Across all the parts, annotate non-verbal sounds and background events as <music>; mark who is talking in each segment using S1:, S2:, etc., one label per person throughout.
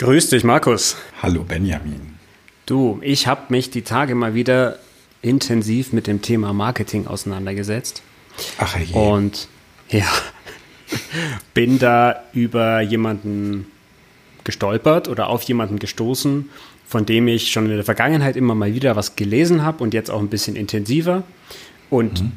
S1: Grüß dich, Markus.
S2: Hallo, Benjamin.
S1: Du, ich habe mich die Tage mal wieder intensiv mit dem Thema Marketing auseinandergesetzt.
S2: Ach je.
S1: Und ja, <laughs> bin da über jemanden gestolpert oder auf jemanden gestoßen, von dem ich schon in der Vergangenheit immer mal wieder was gelesen habe und jetzt auch ein bisschen intensiver. Und mhm.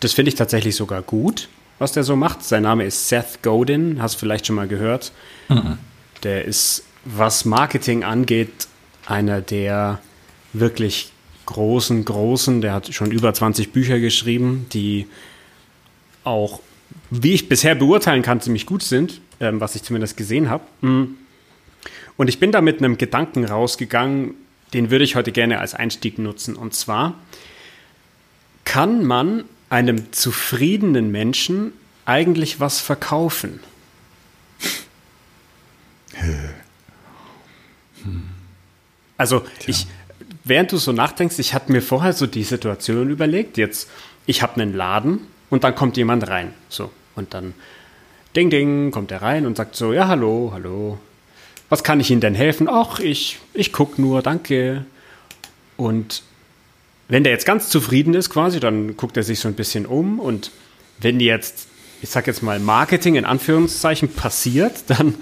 S1: das finde ich tatsächlich sogar gut, was der so macht. Sein Name ist Seth Godin, hast du vielleicht schon mal gehört. Mhm. Der ist, was Marketing angeht, einer der wirklich großen, großen, der hat schon über 20 Bücher geschrieben, die auch, wie ich bisher beurteilen kann, ziemlich gut sind, ähm, was ich zumindest gesehen habe. Mhm. Und ich bin da mit einem Gedanken rausgegangen, den würde ich heute gerne als Einstieg nutzen. Und zwar, kann man einem zufriedenen Menschen eigentlich was verkaufen? <laughs> Also ich, während du so nachdenkst, ich hatte mir vorher so die Situation überlegt, jetzt, ich habe einen Laden und dann kommt jemand rein. So, und dann Ding, Ding, kommt er rein und sagt so, ja, hallo, hallo, was kann ich Ihnen denn helfen? Ach, ich, ich gucke nur, danke. Und wenn der jetzt ganz zufrieden ist quasi, dann guckt er sich so ein bisschen um und wenn jetzt, ich sag jetzt mal, Marketing in Anführungszeichen passiert, <laughs> dann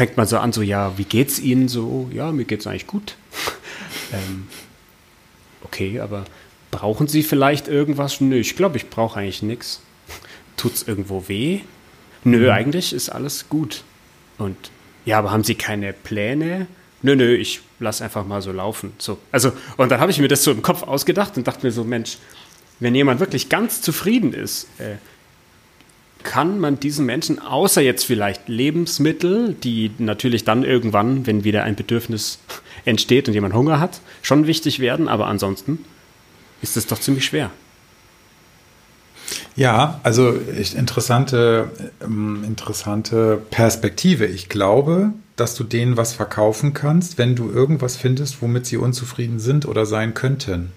S1: fängt man so an, so, ja, wie geht's Ihnen so? Ja, mir geht's eigentlich gut. <laughs> ähm, okay, aber brauchen Sie vielleicht irgendwas? Nö, ich glaube, ich brauche eigentlich nichts. Tut's irgendwo weh? Nö, mhm. eigentlich ist alles gut. Und ja, aber haben Sie keine Pläne? Nö, nö, ich lass einfach mal so laufen. So. Also, und dann habe ich mir das so im Kopf ausgedacht und dachte mir so, Mensch, wenn jemand wirklich ganz zufrieden ist, äh, kann man diesen Menschen, außer jetzt vielleicht Lebensmittel, die natürlich dann irgendwann, wenn wieder ein Bedürfnis <laughs> entsteht und jemand Hunger hat, schon wichtig werden, aber ansonsten ist es doch ziemlich schwer.
S2: Ja, also interessante, ähm, interessante Perspektive. Ich glaube, dass du denen was verkaufen kannst, wenn du irgendwas findest, womit sie unzufrieden sind oder sein könnten.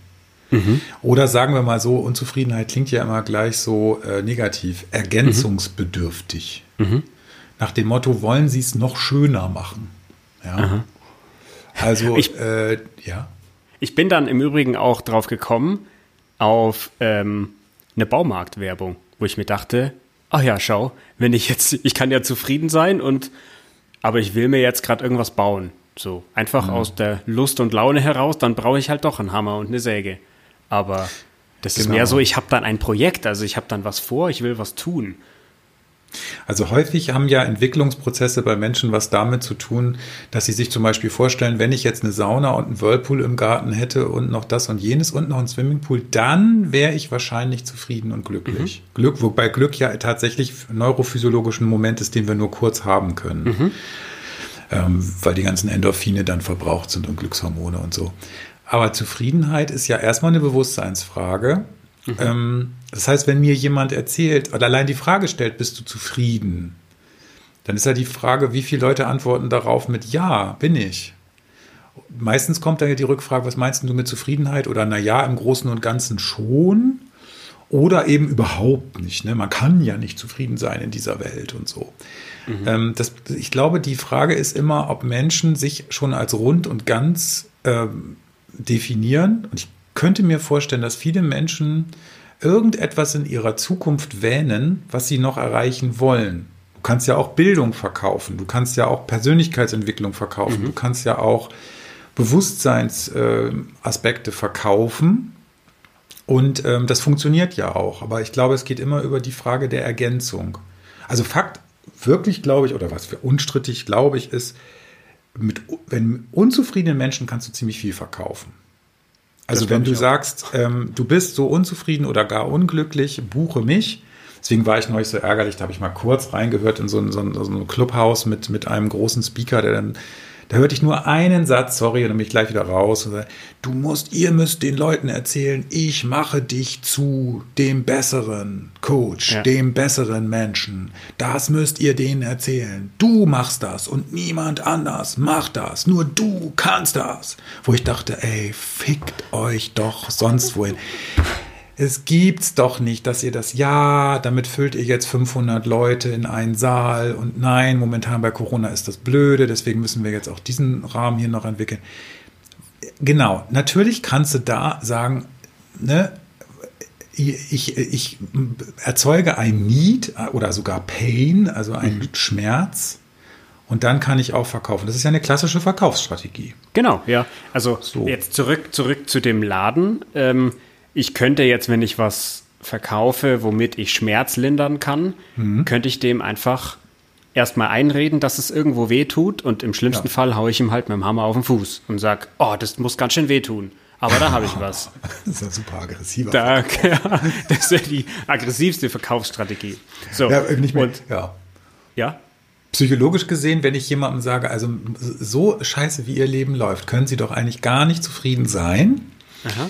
S2: Mhm. Oder sagen wir mal so, Unzufriedenheit klingt ja immer gleich so äh, negativ, ergänzungsbedürftig. Mhm. Nach dem Motto, wollen sie es noch schöner machen. Ja. Also,
S1: ich,
S2: äh, ja.
S1: Ich bin dann im Übrigen auch drauf gekommen, auf ähm, eine Baumarktwerbung, wo ich mir dachte, ach ja, schau, wenn ich jetzt, ich kann ja zufrieden sein und aber ich will mir jetzt gerade irgendwas bauen. So, einfach mhm. aus der Lust und Laune heraus, dann brauche ich halt doch einen Hammer und eine Säge. Aber das genau. ist mehr so, ich habe dann ein Projekt, also ich habe dann was vor, ich will was tun.
S2: Also häufig haben ja Entwicklungsprozesse bei Menschen was damit zu tun, dass sie sich zum Beispiel vorstellen, wenn ich jetzt eine Sauna und einen Whirlpool im Garten hätte und noch das und jenes und noch einen Swimmingpool, dann wäre ich wahrscheinlich zufrieden und glücklich. Mhm. Glück, wobei Glück ja tatsächlich neurophysiologischen Moment ist, den wir nur kurz haben können. Mhm. Ähm, weil die ganzen Endorphine dann verbraucht sind und Glückshormone und so. Aber Zufriedenheit ist ja erstmal eine Bewusstseinsfrage. Mhm. Ähm, das heißt, wenn mir jemand erzählt oder allein die Frage stellt, bist du zufrieden? Dann ist ja die Frage, wie viele Leute antworten darauf mit Ja, bin ich. Meistens kommt dann ja die Rückfrage, was meinst du mit Zufriedenheit? Oder na ja, im Großen und Ganzen schon. Oder eben überhaupt nicht. Ne? Man kann ja nicht zufrieden sein in dieser Welt und so. Mhm. Ähm, das, ich glaube, die Frage ist immer, ob Menschen sich schon als rund und ganz ähm, definieren. Und ich könnte mir vorstellen, dass viele Menschen irgendetwas in ihrer Zukunft wähnen, was sie noch erreichen wollen. Du kannst ja auch Bildung verkaufen, du kannst ja auch Persönlichkeitsentwicklung verkaufen, mhm. du kannst ja auch Bewusstseinsaspekte äh, verkaufen. Und ähm, das funktioniert ja auch. Aber ich glaube, es geht immer über die Frage der Ergänzung. Also Fakt, wirklich glaube ich, oder was für unstrittig glaube ich, ist, mit, wenn unzufriedenen Menschen kannst du ziemlich viel verkaufen. Also wenn du sagst, ähm, du bist so unzufrieden oder gar unglücklich, buche mich. Deswegen war ich neulich so ärgerlich, da habe ich mal kurz reingehört in so ein, so ein, so ein Clubhaus mit, mit einem großen Speaker, der dann da hörte ich nur einen Satz, sorry, und dann bin ich gleich wieder raus. Und sage, du musst, ihr müsst den Leuten erzählen, ich mache dich zu dem besseren Coach, ja. dem besseren Menschen. Das müsst ihr denen erzählen. Du machst das und niemand anders macht das. Nur du kannst das. Wo ich dachte, ey, fickt euch doch sonst wohin. Es gibt's doch nicht, dass ihr das, ja, damit füllt ihr jetzt 500 Leute in einen Saal und nein, momentan bei Corona ist das blöde, deswegen müssen wir jetzt auch diesen Rahmen hier noch entwickeln. Genau, natürlich kannst du da sagen, ne, ich, ich erzeuge ein Need oder sogar Pain, also einen mhm. Schmerz. Und dann kann ich auch verkaufen. Das ist ja eine klassische Verkaufsstrategie.
S1: Genau, ja. Also so. jetzt zurück, zurück zu dem Laden. Ähm, ich könnte jetzt, wenn ich was verkaufe, womit ich Schmerz lindern kann, mhm. könnte ich dem einfach erstmal einreden, dass es irgendwo weh tut und im schlimmsten ja. Fall haue ich ihm halt mit dem Hammer auf den Fuß und sage, oh, das muss ganz schön wehtun. Aber da habe ich was. <laughs>
S2: Das ist ja super aggressiv.
S1: Da, <laughs> ja, das wäre die aggressivste Verkaufsstrategie. So,
S2: ja, nicht mehr, und, ja.
S1: ja?
S2: Psychologisch gesehen, wenn ich jemandem sage, also so scheiße wie ihr Leben läuft, können Sie doch eigentlich gar nicht zufrieden sein. Aha.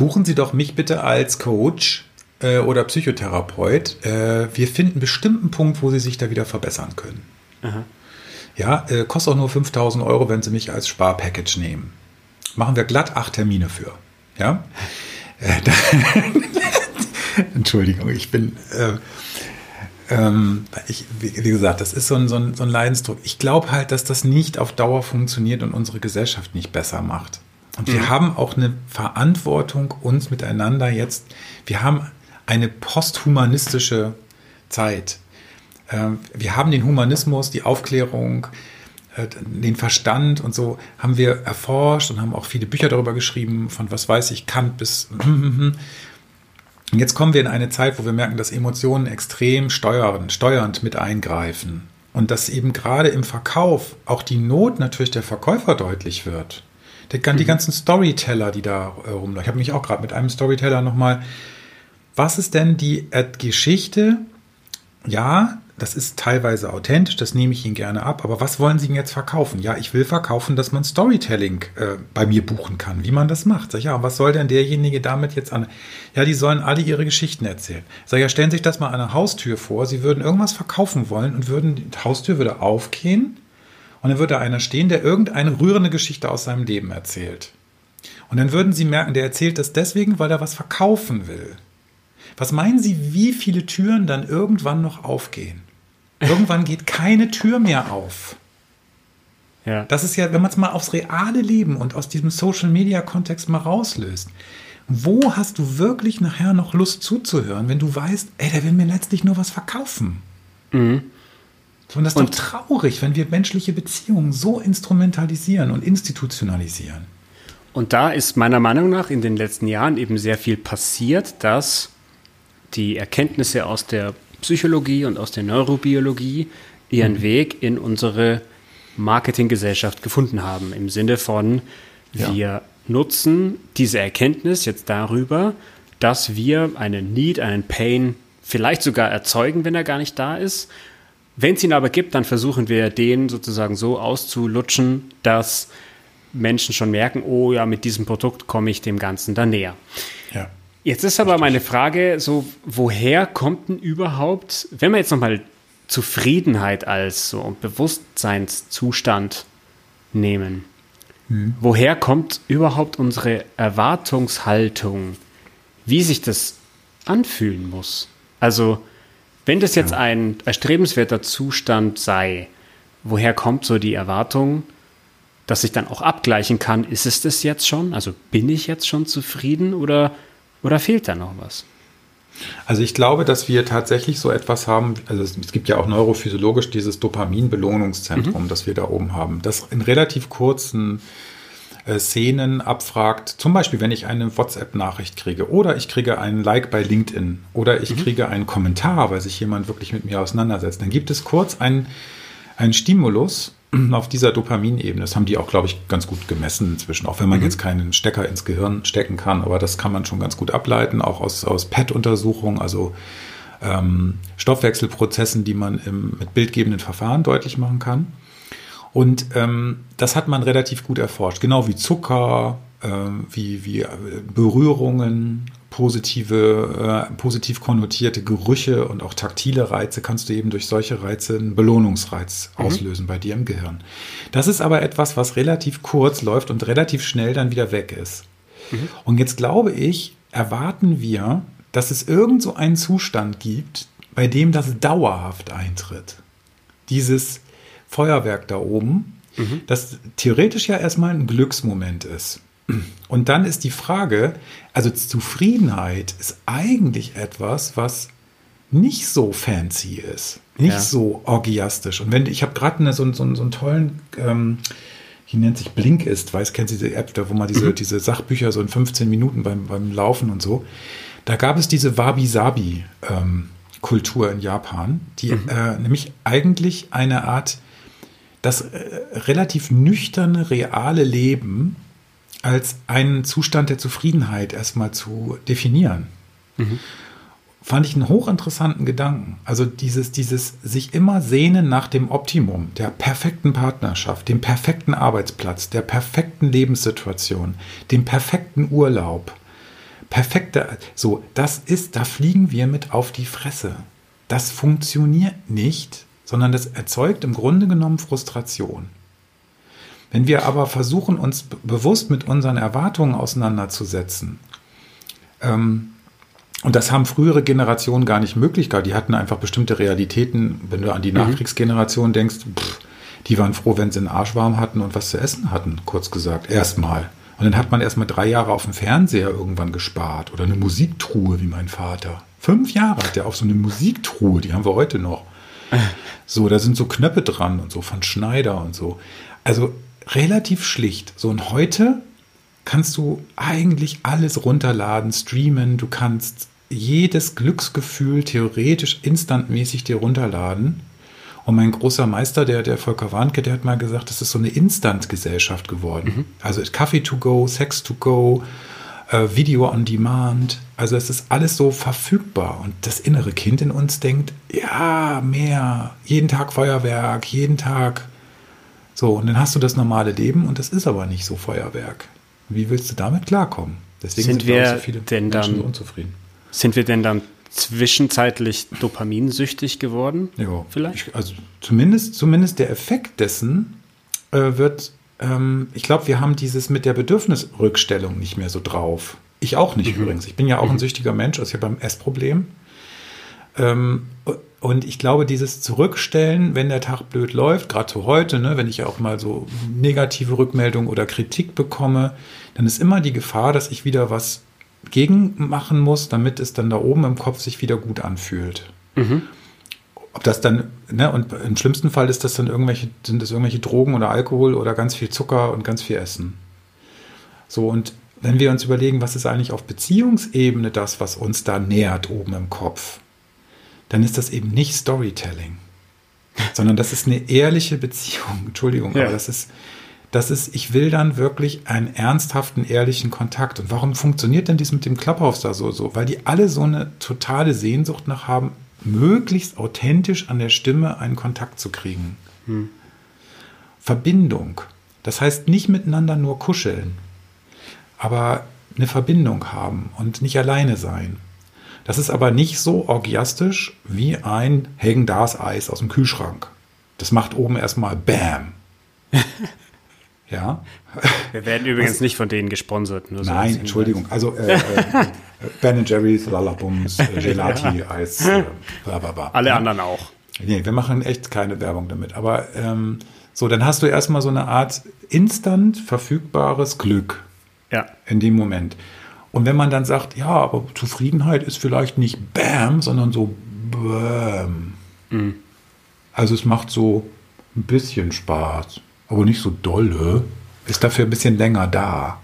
S2: Buchen Sie doch mich bitte als Coach äh, oder Psychotherapeut. Äh, wir finden einen bestimmten Punkt, wo Sie sich da wieder verbessern können. Aha. Ja, äh, kostet auch nur 5000 Euro, wenn Sie mich als Sparpackage nehmen machen wir glatt acht Termine für. Ja? Äh, <laughs> Entschuldigung, ich bin, äh, ähm, ich, wie, wie, gesagt, das ist so ein, so ein, so ein Leidensdruck. Ich glaube halt, dass das nicht auf Dauer funktioniert und unsere Gesellschaft nicht besser macht. Und mhm. wir haben auch eine Verantwortung, uns miteinander jetzt, wir haben eine posthumanistische Zeit. Ähm, wir haben den Humanismus, die Aufklärung, äh, den Verstand und so haben wir erforscht und haben auch viele Bücher darüber geschrieben, von was weiß ich, Kant bis. <laughs> Und jetzt kommen wir in eine Zeit, wo wir merken, dass Emotionen extrem steuern, steuernd mit eingreifen. Und dass eben gerade im Verkauf auch die Not natürlich der Verkäufer deutlich wird. Die, die mhm. ganzen Storyteller, die da äh, rumlaufen. Ich habe mich auch gerade mit einem Storyteller nochmal. Was ist denn die äh, Geschichte? Ja, das ist teilweise authentisch, das nehme ich Ihnen gerne ab. Aber was wollen Sie denn jetzt verkaufen? Ja, ich will verkaufen, dass man Storytelling äh, bei mir buchen kann, wie man das macht. Sag ich, ja, was soll denn derjenige damit jetzt an? Ja, die sollen alle ihre Geschichten erzählen. Sag ich, ja, stellen Sie sich das mal an einer Haustür vor. Sie würden irgendwas verkaufen wollen und würden, die Haustür würde aufgehen und dann würde einer stehen, der irgendeine rührende Geschichte aus seinem Leben erzählt. Und dann würden Sie merken, der erzählt das deswegen, weil er was verkaufen will. Was meinen Sie, wie viele Türen dann irgendwann noch aufgehen? Irgendwann geht keine Tür mehr auf. Ja. Das ist ja, wenn man es mal aufs reale Leben und aus diesem Social-Media-Kontext mal rauslöst. Wo hast du wirklich nachher noch Lust zuzuhören, wenn du weißt, ey, der will mir letztlich nur was verkaufen? Mhm. Und das ist und doch traurig, wenn wir menschliche Beziehungen so instrumentalisieren und institutionalisieren.
S1: Und da ist meiner Meinung nach in den letzten Jahren eben sehr viel passiert, dass die Erkenntnisse aus der Psychologie und aus der Neurobiologie ihren mhm. Weg in unsere Marketinggesellschaft gefunden haben. Im Sinne von, wir ja. nutzen diese Erkenntnis jetzt darüber, dass wir einen Need, einen Pain vielleicht sogar erzeugen, wenn er gar nicht da ist. Wenn es ihn aber gibt, dann versuchen wir den sozusagen so auszulutschen, dass Menschen schon merken, oh ja, mit diesem Produkt komme ich dem Ganzen dann näher. Ja. Jetzt ist aber meine Frage so, woher kommt denn überhaupt, wenn wir jetzt nochmal Zufriedenheit als so Bewusstseinszustand nehmen, hm. woher kommt überhaupt unsere Erwartungshaltung, wie sich das anfühlen muss? Also, wenn das jetzt ja. ein erstrebenswerter Zustand sei, woher kommt so die Erwartung, dass ich dann auch abgleichen kann, ist es das jetzt schon? Also bin ich jetzt schon zufrieden oder oder fehlt da noch was?
S2: Also ich glaube, dass wir tatsächlich so etwas haben, also es gibt ja auch neurophysiologisch dieses Dopamin-Belohnungszentrum, mhm. das wir da oben haben, das in relativ kurzen äh, Szenen abfragt, zum Beispiel wenn ich eine WhatsApp-Nachricht kriege oder ich kriege einen Like bei LinkedIn oder ich mhm. kriege einen Kommentar, weil sich jemand wirklich mit mir auseinandersetzt, dann gibt es kurz einen, einen Stimulus, <clears throat> auf dieser Dopaminebene. Das haben die auch, glaube ich, ganz gut gemessen inzwischen, auch wenn man mhm. jetzt keinen Stecker ins Gehirn stecken kann, aber das kann man schon ganz gut ableiten, auch aus, aus PET-Untersuchungen, also ähm, Stoffwechselprozessen, die man im, mit bildgebenden Verfahren deutlich machen kann. Und ähm, das hat man relativ gut erforscht, genau wie Zucker, äh, wie, wie äh, Berührungen, positive, äh, positiv konnotierte Gerüche und auch taktile Reize kannst du eben durch solche Reize einen Belohnungsreiz mhm. auslösen bei dir im Gehirn. Das ist aber etwas, was relativ kurz läuft und relativ schnell dann wieder weg ist. Mhm. Und jetzt glaube ich, erwarten wir, dass es irgend so einen Zustand gibt, bei dem das dauerhaft eintritt. Dieses Feuerwerk da oben, mhm. das theoretisch ja erstmal ein Glücksmoment ist. Und dann ist die Frage, also Zufriedenheit ist eigentlich etwas, was nicht so fancy ist, nicht ja. so orgiastisch. Und wenn ich habe gerade so, so, so einen tollen, ähm, die nennt sich Blinkist, weiß, kennst du diese App, da wo man diese, mhm. diese Sachbücher so in 15 Minuten beim, beim Laufen und so. Da gab es diese Wabi-Sabi-Kultur ähm, in Japan, die mhm. äh, nämlich eigentlich eine Art, das äh, relativ nüchterne, reale Leben als einen Zustand der Zufriedenheit erstmal zu definieren. Mhm. Fand ich einen hochinteressanten Gedanken. Also dieses, dieses sich immer sehnen nach dem Optimum, der perfekten Partnerschaft, dem perfekten Arbeitsplatz, der perfekten Lebenssituation, dem perfekten Urlaub. Perfekte, so, das ist, da fliegen wir mit auf die Fresse. Das funktioniert nicht, sondern das erzeugt im Grunde genommen Frustration. Wenn wir aber versuchen, uns bewusst mit unseren Erwartungen auseinanderzusetzen, ähm, und das haben frühere Generationen gar nicht möglich gehabt. Die hatten einfach bestimmte Realitäten. Wenn du an die mhm. Nachkriegsgeneration denkst, pff, die waren froh, wenn sie einen Arsch warm hatten und was zu essen hatten, kurz gesagt. Erstmal. Und dann hat man erstmal drei Jahre auf dem Fernseher irgendwann gespart. Oder eine Musiktruhe, wie mein Vater. Fünf Jahre hat er auf so eine Musiktruhe, die haben wir heute noch. <laughs> So, da sind so Knöpfe dran und so von Schneider und so. Also relativ schlicht. So, und heute kannst du eigentlich alles runterladen, streamen, du kannst jedes Glücksgefühl theoretisch instantmäßig dir runterladen. Und mein großer Meister, der, der Volker Warnke, der hat mal gesagt, das ist so eine Instant-Gesellschaft geworden. Mhm. Also Kaffee to go, Sex to go, Video on Demand. Also es ist alles so verfügbar. Und das innere Kind in uns denkt, ja, mehr. Jeden Tag Feuerwerk, jeden Tag so, und dann hast du das normale Leben und das ist aber nicht so Feuerwerk. Wie willst du damit klarkommen?
S1: Deswegen sind, sind wir so viele denn Menschen dann, so unzufrieden. Sind wir denn dann zwischenzeitlich dopaminsüchtig geworden?
S2: Ja, vielleicht. Ich, also zumindest, zumindest der Effekt dessen äh, wird, ähm, ich glaube, wir haben dieses mit der Bedürfnisrückstellung nicht mehr so drauf. Ich auch nicht mhm. übrigens. Ich bin ja auch mhm. ein süchtiger Mensch, also ich habe ein Essproblem. Ähm, und ich glaube, dieses Zurückstellen, wenn der Tag blöd läuft, gerade so heute, ne, wenn ich auch mal so negative Rückmeldungen oder Kritik bekomme, dann ist immer die Gefahr, dass ich wieder was gegen machen muss, damit es dann da oben im Kopf sich wieder gut anfühlt. Mhm. Ob das dann, ne, und im schlimmsten Fall ist das dann irgendwelche, sind das irgendwelche Drogen oder Alkohol oder ganz viel Zucker und ganz viel Essen. So, und wenn wir uns überlegen, was ist eigentlich auf Beziehungsebene das, was uns da nährt oben im Kopf, dann ist das eben nicht Storytelling, <laughs> sondern das ist eine ehrliche Beziehung. Entschuldigung, ja. aber das ist, das ist, ich will dann wirklich einen ernsthaften, ehrlichen Kontakt. Und warum funktioniert denn dies mit dem Clubhouse da so, so? Weil die alle so eine totale Sehnsucht nach haben, möglichst authentisch an der Stimme einen Kontakt zu kriegen. Hm. Verbindung. Das heißt nicht miteinander nur kuscheln, aber eine Verbindung haben und nicht alleine sein. Das ist aber nicht so orgiastisch wie ein Hagen Dars Eis aus dem Kühlschrank. Das macht oben erstmal Bam. <laughs>
S1: ja. Wir werden übrigens Was? nicht von denen gesponsert.
S2: Nein, so Entschuldigung. Also äh, äh, <laughs> Ben Jerry's, Lalabums, <laughs> Gelati, ja. Eis, äh,
S1: bla, bla, bla. Alle anderen auch.
S2: Nee, wir machen echt keine Werbung damit. Aber ähm, so, dann hast du erstmal so eine Art instant verfügbares Glück. Ja. In dem Moment. Und wenn man dann sagt, ja, aber Zufriedenheit ist vielleicht nicht Bam, sondern so Bam. Mhm. Also es macht so ein bisschen Spaß, aber nicht so dolle. Ist dafür ein bisschen länger da.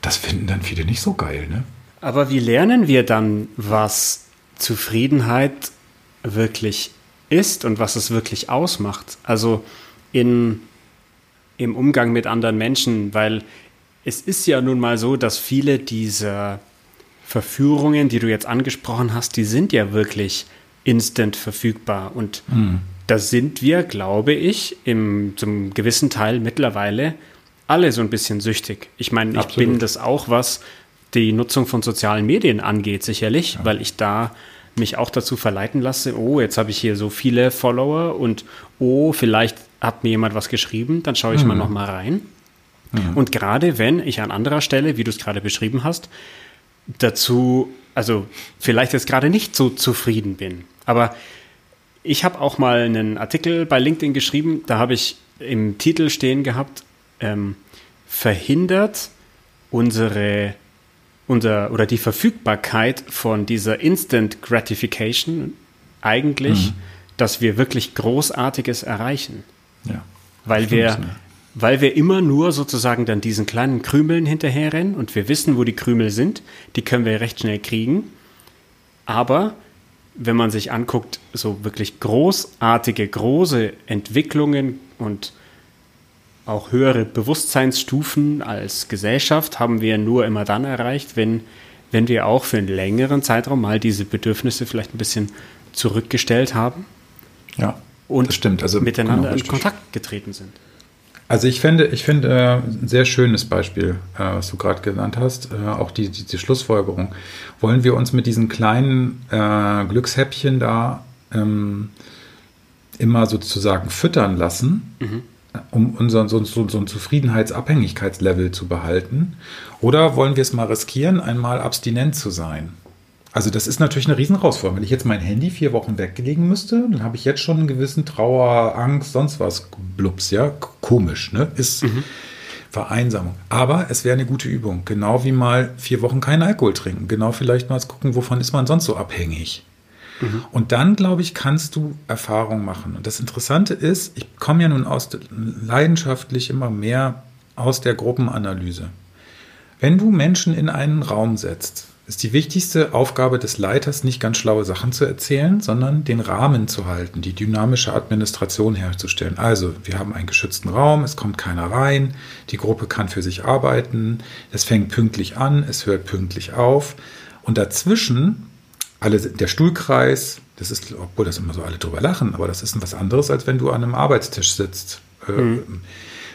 S2: Das finden dann viele nicht so geil, ne?
S1: Aber wie lernen wir dann, was Zufriedenheit wirklich ist und was es wirklich ausmacht? Also in, im Umgang mit anderen Menschen, weil es ist ja nun mal so, dass viele dieser Verführungen, die du jetzt angesprochen hast, die sind ja wirklich instant verfügbar. Und mhm. da sind wir, glaube ich, im, zum gewissen Teil mittlerweile alle so ein bisschen süchtig. Ich meine, ich bin das auch, was die Nutzung von sozialen Medien angeht, sicherlich, ja. weil ich da mich auch dazu verleiten lasse, oh, jetzt habe ich hier so viele Follower und oh, vielleicht hat mir jemand was geschrieben, dann schaue ich mhm. mal noch mal rein. Mhm. Und gerade wenn ich an anderer Stelle, wie du es gerade beschrieben hast, dazu, also vielleicht jetzt gerade nicht so zufrieden bin. Aber ich habe auch mal einen Artikel bei LinkedIn geschrieben, da habe ich im Titel stehen gehabt, ähm, verhindert unsere unser, oder die Verfügbarkeit von dieser Instant Gratification eigentlich, mhm. dass wir wirklich Großartiges erreichen.
S2: Ja.
S1: Weil wir, ne? weil wir immer nur sozusagen dann diesen kleinen Krümeln hinterherrennen und wir wissen, wo die Krümel sind, die können wir recht schnell kriegen. Aber wenn man sich anguckt, so wirklich großartige, große Entwicklungen und auch höhere Bewusstseinsstufen als Gesellschaft haben wir nur immer dann erreicht, wenn, wenn wir auch für einen längeren Zeitraum mal diese Bedürfnisse vielleicht ein bisschen zurückgestellt haben.
S2: Ja,
S1: und stimmt. Also, miteinander genau, in Kontakt getreten sind.
S2: Also ich finde, ich finde äh, ein sehr schönes Beispiel, äh, was du gerade genannt hast, äh, auch die, die, die, Schlussfolgerung. Wollen wir uns mit diesen kleinen Glückshäppchen da ähm, immer sozusagen füttern lassen, mhm um unseren so, so, so ein Zufriedenheitsabhängigkeitslevel zu behalten? Oder wollen wir es mal riskieren, einmal abstinent zu sein? Also das ist natürlich eine riesen Herausforderung. Wenn ich jetzt mein Handy vier Wochen weglegen müsste, dann habe ich jetzt schon einen gewissen Trauer, Angst, sonst was, Blups, ja, komisch, ne? Ist mhm. Vereinsamung. Aber es wäre eine gute Übung. Genau wie mal vier Wochen keinen Alkohol trinken. Genau vielleicht mal gucken, wovon ist man sonst so abhängig. Mhm. Und dann, glaube ich, kannst du Erfahrung machen. Und das Interessante ist, ich komme ja nun aus leidenschaftlich immer mehr aus der Gruppenanalyse. Wenn du Menschen in einen Raum setzt, ist die wichtigste Aufgabe des Leiters nicht ganz schlaue Sachen zu erzählen, sondern den Rahmen zu halten, die dynamische Administration herzustellen. Also, wir haben einen geschützten Raum, es kommt keiner rein, die Gruppe kann für sich arbeiten, es fängt pünktlich an, es hört pünktlich auf. Und dazwischen alle, der Stuhlkreis, das ist, obwohl das immer so alle drüber lachen, aber das ist was anderes, als wenn du an einem Arbeitstisch sitzt. Äh, mhm.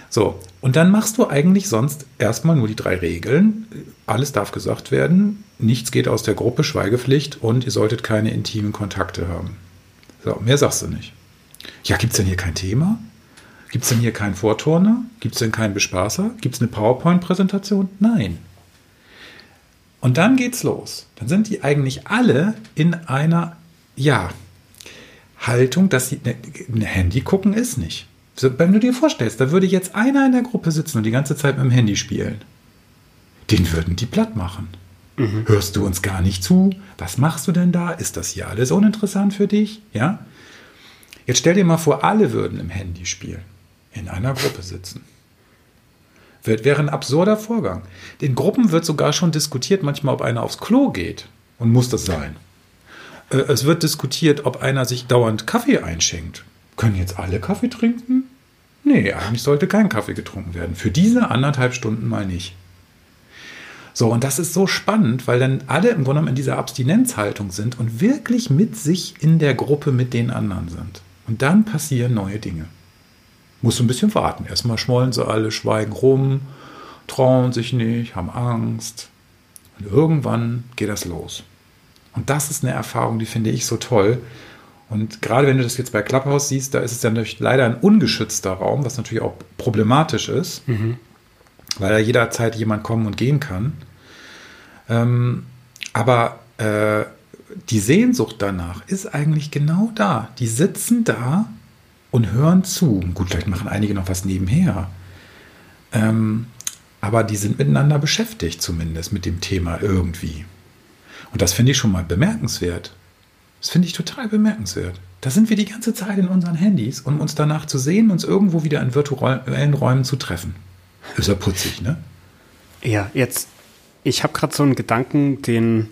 S2: So, und dann machst du eigentlich sonst erstmal nur die drei Regeln. Alles darf gesagt werden, nichts geht aus der Gruppe, Schweigepflicht und ihr solltet keine intimen Kontakte haben. So, mehr sagst du nicht. Ja, gibt es denn hier kein Thema? Gibt es denn hier keinen Vorturner? Gibt es denn keinen Bespaßer? Gibt es eine PowerPoint-Präsentation? Nein. Und dann geht's los. Dann sind die eigentlich alle in einer, ja, Haltung, dass sie ne, ein Handy gucken ist nicht. Wenn du dir vorstellst, da würde jetzt einer in der Gruppe sitzen und die ganze Zeit mit dem Handy spielen. Den würden die platt machen. Mhm. Hörst du uns gar nicht zu? Was machst du denn da? Ist das hier alles uninteressant für dich? Ja? Jetzt stell dir mal vor, alle würden im Handy spielen, in einer Gruppe sitzen wäre ein absurder Vorgang. In Gruppen wird sogar schon diskutiert, manchmal, ob einer aufs Klo geht. Und muss das sein? Äh, es wird diskutiert, ob einer sich dauernd Kaffee einschenkt. Können jetzt alle Kaffee trinken? Nee, eigentlich sollte kein Kaffee getrunken werden. Für diese anderthalb Stunden mal nicht. So, und das ist so spannend, weil dann alle im Grunde genommen in dieser Abstinenzhaltung sind und wirklich mit sich in der Gruppe mit den anderen sind. Und dann passieren neue Dinge musst du ein bisschen warten. Erstmal schmollen sie alle, schweigen rum, trauen sich nicht, haben Angst. Und irgendwann geht das los. Und das ist eine Erfahrung, die finde ich so toll. Und gerade wenn du das jetzt bei Clubhouse siehst, da ist es ja leider ein ungeschützter Raum, was natürlich auch problematisch ist, mhm. weil da jederzeit jemand kommen und gehen kann. Ähm, aber äh, die Sehnsucht danach ist eigentlich genau da. Die sitzen da und hören zu. Gut, vielleicht machen einige noch was nebenher. Ähm, aber die sind miteinander beschäftigt, zumindest mit dem Thema irgendwie. Und das finde ich schon mal bemerkenswert. Das finde ich total bemerkenswert. Da sind wir die ganze Zeit in unseren Handys, um uns danach zu sehen, uns irgendwo wieder in virtuellen Räumen zu treffen. Ist ja putzig, ne?
S1: Ja, jetzt, ich habe gerade so einen Gedanken, den,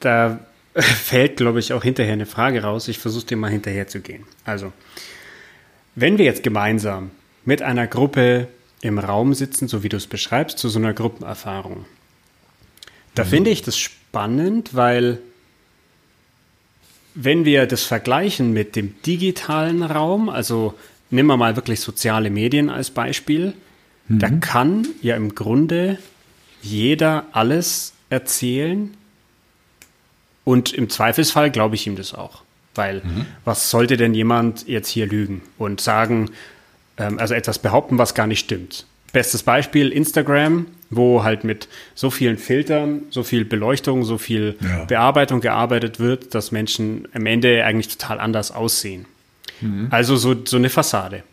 S1: da <laughs> fällt, glaube ich, auch hinterher eine Frage raus. Ich versuche dem mal hinterher zu gehen. Also, wenn wir jetzt gemeinsam mit einer Gruppe im Raum sitzen, so wie du es beschreibst, zu so einer Gruppenerfahrung, da mhm. finde ich das spannend, weil wenn wir das vergleichen mit dem digitalen Raum, also nehmen wir mal wirklich soziale Medien als Beispiel, mhm. da kann ja im Grunde jeder alles erzählen, und im Zweifelsfall glaube ich ihm das auch. Weil mhm. was sollte denn jemand jetzt hier lügen und sagen, ähm, also etwas behaupten, was gar nicht stimmt? Bestes Beispiel Instagram. wo halt mit so vielen Filtern, so viel Beleuchtung, so viel ja. Bearbeitung gearbeitet wird, dass Menschen am Ende eigentlich total anders aussehen. Mhm. Also so, so eine Fassade.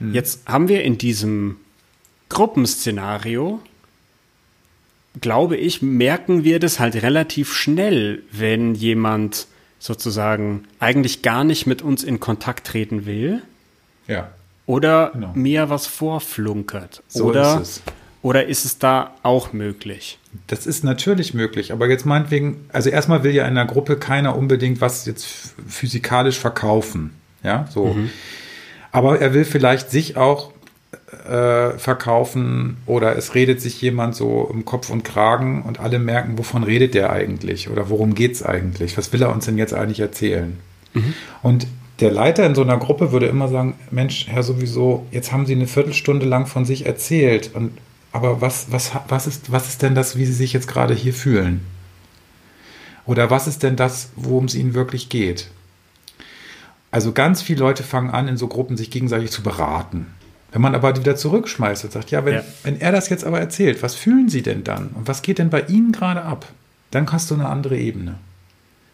S1: Mhm. Jetzt haben wir in diesem Gruppenszenario, glaube ich, merken wir das halt relativ schnell, wenn jemand sozusagen eigentlich gar nicht mit uns in Kontakt treten will.
S2: Ja.
S1: Oder genau. mir was vorflunkert. So oder, ist es. oder ist es da auch möglich?
S2: Das ist natürlich möglich, aber jetzt meinetwegen, also erstmal will ja in der Gruppe keiner unbedingt was jetzt physikalisch verkaufen. Ja, so. Mhm. Aber er will vielleicht sich auch äh, verkaufen oder es redet sich jemand so im Kopf und Kragen und alle merken, wovon redet der eigentlich oder worum geht es eigentlich? Was will er uns denn jetzt eigentlich erzählen? Mhm. Und der Leiter in so einer Gruppe würde immer sagen, Mensch, Herr sowieso, jetzt haben Sie eine Viertelstunde lang von sich erzählt. Und, aber was, was, was, ist, was ist denn das, wie Sie sich jetzt gerade hier fühlen? Oder was ist denn das, worum es Ihnen wirklich geht? Also ganz viele Leute fangen an, in so Gruppen sich gegenseitig zu beraten. Wenn man aber wieder zurückschmeißt und sagt, ja, wenn, ja. wenn er das jetzt aber erzählt, was fühlen Sie denn dann? Und was geht denn bei Ihnen gerade ab? Dann hast du eine andere Ebene.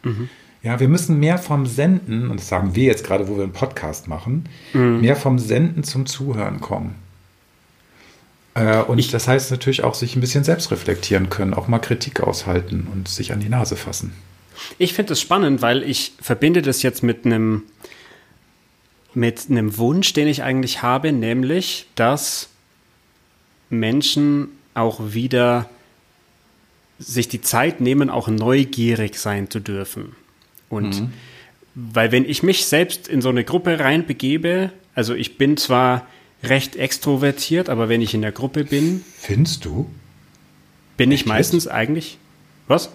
S2: Mhm. Ja, wir müssen mehr vom Senden, und das sagen wir jetzt gerade, wo wir einen Podcast machen, mhm. mehr vom Senden zum Zuhören kommen. Äh, und ich, das heißt natürlich auch, sich ein bisschen selbst reflektieren können, auch mal Kritik aushalten und sich an die Nase fassen.
S1: Ich finde es spannend, weil ich verbinde das jetzt mit einem mit einem Wunsch, den ich eigentlich habe, nämlich, dass Menschen auch wieder sich die Zeit nehmen, auch neugierig sein zu dürfen. Und mhm. weil wenn ich mich selbst in so eine Gruppe reinbegebe, also ich bin zwar recht extrovertiert, aber wenn ich in der Gruppe bin.
S2: Findest du?
S1: Bin ich meistens jetzt? eigentlich. Was?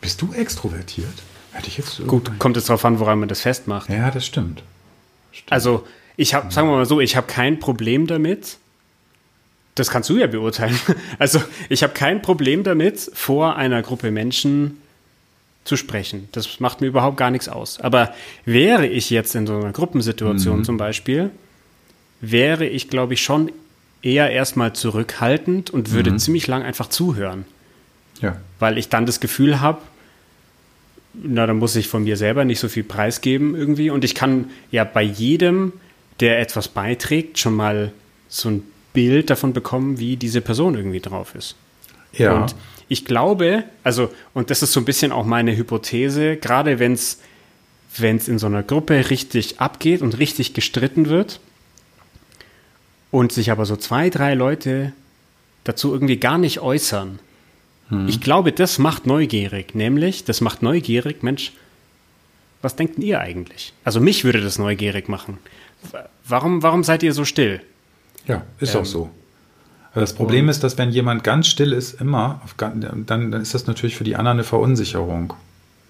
S2: Bist du extrovertiert?
S1: Hätte ich jetzt. Gut, kommt es darauf an, woran man das festmacht.
S2: Ja, das stimmt.
S1: Stimmt. Also, ich habe, sagen wir mal so, ich habe kein Problem damit. Das kannst du ja beurteilen. <laughs> Also, ich habe kein Problem damit, vor einer Gruppe Menschen zu sprechen. Das macht mir überhaupt gar nichts aus. Aber wäre ich jetzt in so einer Gruppensituation mhm. zum Beispiel, wäre ich, glaube ich, schon eher erstmal zurückhaltend und würde mhm. ziemlich lang einfach zuhören.
S2: Ja.
S1: Weil ich dann das Gefühl habe, na, dann muss ich von mir selber nicht so viel preisgeben irgendwie. Und ich kann ja bei jedem, der etwas beiträgt, schon mal so ein Bild davon bekommen, wie diese Person irgendwie drauf ist.
S2: Ja.
S1: Und ich glaube, also, und das ist so ein bisschen auch meine Hypothese, gerade wenn es in so einer Gruppe richtig abgeht und richtig gestritten wird und sich aber so zwei, drei Leute dazu irgendwie gar nicht äußern. Hm. Ich glaube, das macht neugierig, nämlich, das macht neugierig, Mensch, was denkt ihr eigentlich? Also mich würde das neugierig machen. Warum, warum seid ihr so still?
S2: Ja, ist ähm, auch so. Das Problem ist, dass wenn jemand ganz still ist, immer, dann, dann ist das natürlich für die anderen eine Verunsicherung.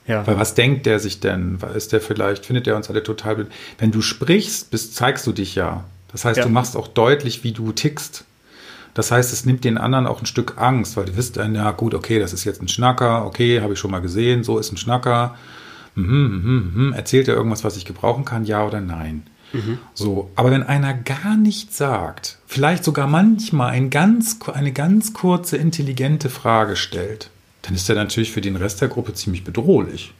S2: Ja. Weil was denkt der sich denn? Ist der vielleicht, findet der uns alle total blöd? Wenn du sprichst, bist, zeigst du dich ja. Das heißt, ja. du machst auch deutlich, wie du tickst. Das heißt, es nimmt den anderen auch ein Stück Angst, weil du wisst dann, ja gut, okay, das ist jetzt ein Schnacker, okay, habe ich schon mal gesehen, so ist ein Schnacker. Mhm, mhm, mhm. Erzählt er irgendwas, was ich gebrauchen kann, ja oder nein? Mhm. So, aber wenn einer gar nichts sagt, vielleicht sogar manchmal ein ganz, eine ganz kurze, intelligente Frage stellt, dann ist er natürlich für den Rest der Gruppe ziemlich bedrohlich.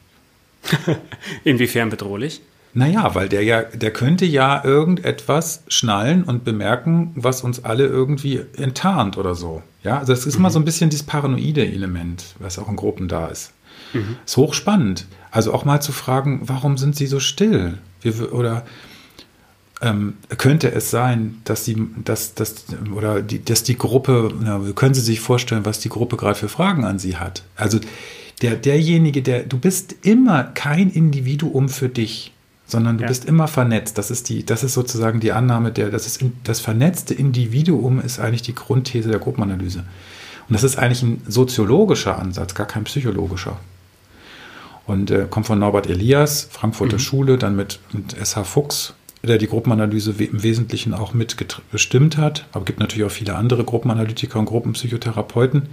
S2: <laughs>
S1: Inwiefern bedrohlich?
S2: Naja, weil der ja, der könnte ja irgendetwas schnallen und bemerken, was uns alle irgendwie enttarnt oder so. Ja, also es ist mhm. immer so ein bisschen dieses paranoide Element, was auch in Gruppen da ist. Mhm. Ist hochspannend. Also auch mal zu fragen, warum sind sie so still? Wir, oder ähm, könnte es sein, dass sie, dass, dass, oder die, dass die Gruppe, na, können Sie sich vorstellen, was die Gruppe gerade für Fragen an Sie hat? Also der, derjenige, der, du bist immer kein Individuum für dich, sondern du ja. bist immer vernetzt. Das ist die, das ist sozusagen die Annahme der, das ist das vernetzte Individuum ist eigentlich die Grundthese der Gruppenanalyse. Und das ist eigentlich ein soziologischer Ansatz, gar kein psychologischer. Und äh, kommt von Norbert Elias, Frankfurter mhm. Schule, dann mit, mit S.H. Fuchs der die Gruppenanalyse im Wesentlichen auch mit bestimmt hat. Aber es gibt natürlich auch viele andere Gruppenanalytiker und Gruppenpsychotherapeuten.